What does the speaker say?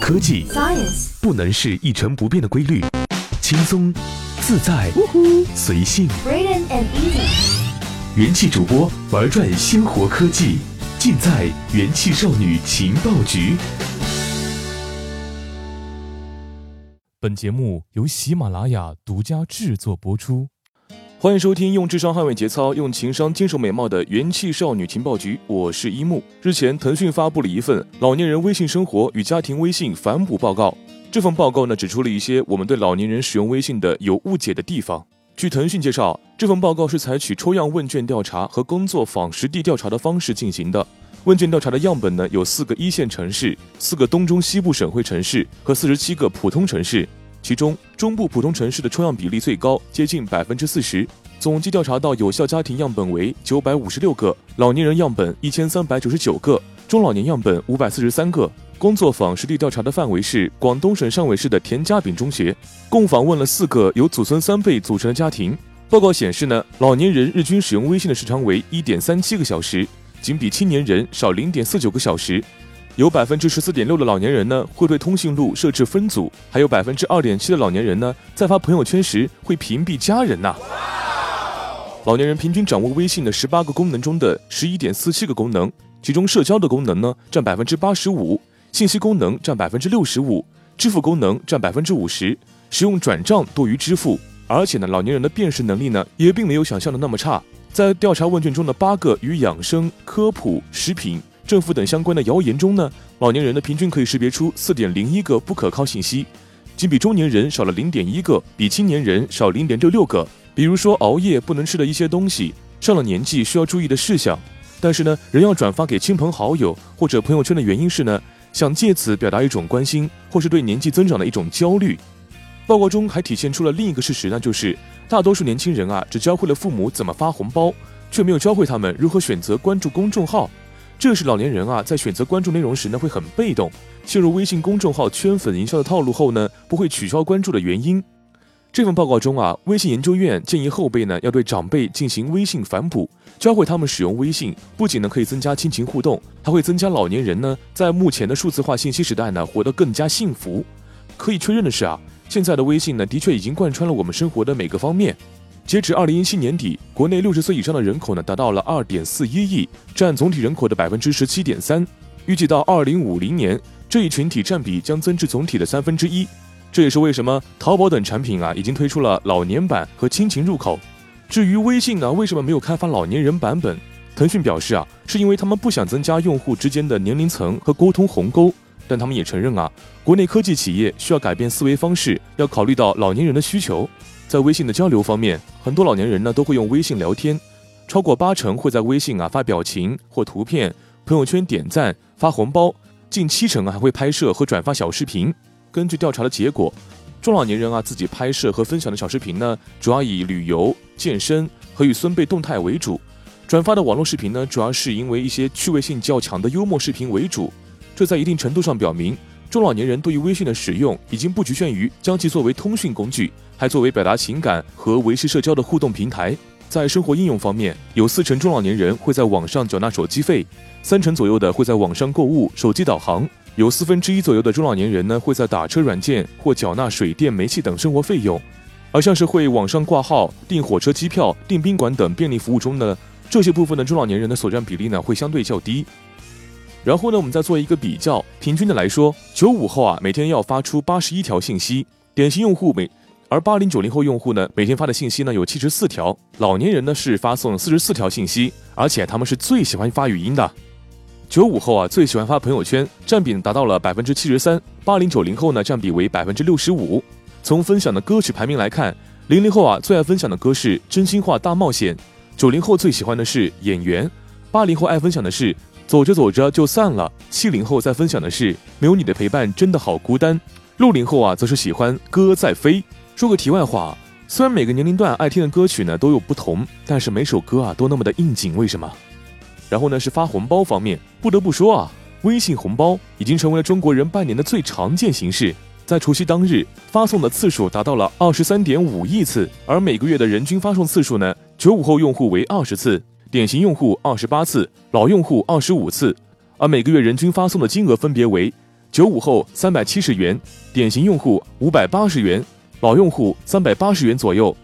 科技 Science，不能是一成不变的规律，轻松、自在、随性。元气主播玩转鲜活科技，尽在元气少女情报局。本节目由喜马拉雅独家制作播出。欢迎收听用智商捍卫节操，用情商坚守美貌的元气少女情报局，我是一木。日前，腾讯发布了一份老年人微信生活与家庭微信反哺报告。这份报告呢，指出了一些我们对老年人使用微信的有误解的地方。据腾讯介绍，这份报告是采取抽样问卷调查和工作坊实地调查的方式进行的。问卷调查的样本呢，有四个一线城市、四个东中西部省会城市和四十七个普通城市。其中，中部普通城市的抽样比例最高，接近百分之四十。总计调查到有效家庭样本为九百五十六个，老年人样本一千三百九十九个，中老年样本五百四十三个。工作坊实地调查的范围是广东省汕尾市的田家炳中学，共访问了四个由祖孙三辈组成的家庭。报告显示呢，老年人日均使用微信的时长为一点三七个小时，仅比青年人少零点四九个小时。有百分之十四点六的老年人呢会对通讯录设置分组，还有百分之二点七的老年人呢在发朋友圈时会屏蔽家人呐、老年人平均掌握微信的十八个功能中的十一点四七个功能，其中社交的功能呢占百分之八十五，信息功能占百分之六十五，支付功能占百分之五十，使用转账多于支付。而且呢，老年人的辨识能力呢也并没有想象的那么差。在调查问卷中的八个与养生、科普、食品、政府等相关的谣言中呢，老年人的平均可以识别出四点零一个不可靠信息，仅比中年人少了零点一个，比青年人少零点六六个。比如说熬夜不能吃的一些东西，上了年纪需要注意的事项。但是呢，人要转发给亲朋好友或者朋友圈的原因是呢，想借此表达一种关心，或是对年纪增长的一种焦虑。报告中还体现出了另一个事实，那就是大多数年轻人啊，只教会了父母怎么发红包，却没有教会他们如何选择关注公众号。这是老年人啊，在选择关注内容时呢，会很被动，陷入微信公众号圈粉营销的套路后呢，不会取消关注的原因。这份报告中啊，微信研究院建议后辈呢要对长辈进行微信反哺，教会他们使用微信，不仅呢可以增加亲情互动，还会增加老年人呢在目前的数字化信息时代呢活得更加幸福。可以确认的是啊，现在的微信呢的确已经贯穿了我们生活的每个方面。截止二零一七年底，国内六十岁以上的人口呢达到了二点四一亿，占总体人口的百分之十七点三。预计到二零五零年，这一群体占比将增至总体的三分之一。这也是为什么淘宝等产品啊已经推出了老年版和亲情入口。至于微信呢，为什么没有开发老年人版本？腾讯表示啊，是因为他们不想增加用户之间的年龄层和沟通鸿沟。但他们也承认啊，国内科技企业需要改变思维方式，要考虑到老年人的需求。在微信的交流方面，很多老年人呢都会用微信聊天，超过八成会在微信啊发表情或图片，朋友圈点赞、发红包，近七成啊还会拍摄和转发小视频。根据调查的结果，中老年人啊自己拍摄和分享的小视频呢，主要以旅游、健身和与孙辈动态为主；转发的网络视频呢，主要是因为一些趣味性较强的幽默视频为主。这在一定程度上表明，中老年人对于微信的使用已经不局限于将其作为通讯工具，还作为表达情感和维系社交的互动平台。在生活应用方面，有四成中老年人会在网上缴纳手机费，三成左右的会在网上购物、手机导航。有四分之一左右的中老年人呢，会在打车软件或缴纳水电煤气等生活费用，而像是会网上挂号、订火车机票、订宾馆等便利服务中呢，这些部分的中老年人的所占比例呢，会相对较低。然后呢，我们再做一个比较，平均的来说，九五后啊，每天要发出八十一条信息，典型用户每，而八零九零后用户呢，每天发的信息呢有七十四条，老年人呢是发送四十四条信息，而且他们是最喜欢发语音的。九五后啊，最喜欢发朋友圈，占比达到了百分之七十三；八零九零后呢，占比为百分之六十五。从分享的歌曲排名来看，零零后啊最爱分享的歌是《真心话大冒险》，九零后最喜欢的是《演员》，八零后爱分享的是《走着走着就散了》，七零后在分享的是《没有你的陪伴真的好孤单》，六零后啊则是喜欢《歌在飞》。说个题外话，虽然每个年龄段爱听的歌曲呢都有不同，但是每首歌啊都那么的应景，为什么？然后呢是发红包方面，不得不说啊，微信红包已经成为了中国人拜年的最常见形式。在除夕当日，发送的次数达到了二十三点五亿次，而每个月的人均发送次数呢，九五后用户为二十次，典型用户二十八次老用户二十五次。而每个月人均发送的金额分别为九五后三百七十元典型用户五百八十元老用户三百八十元左右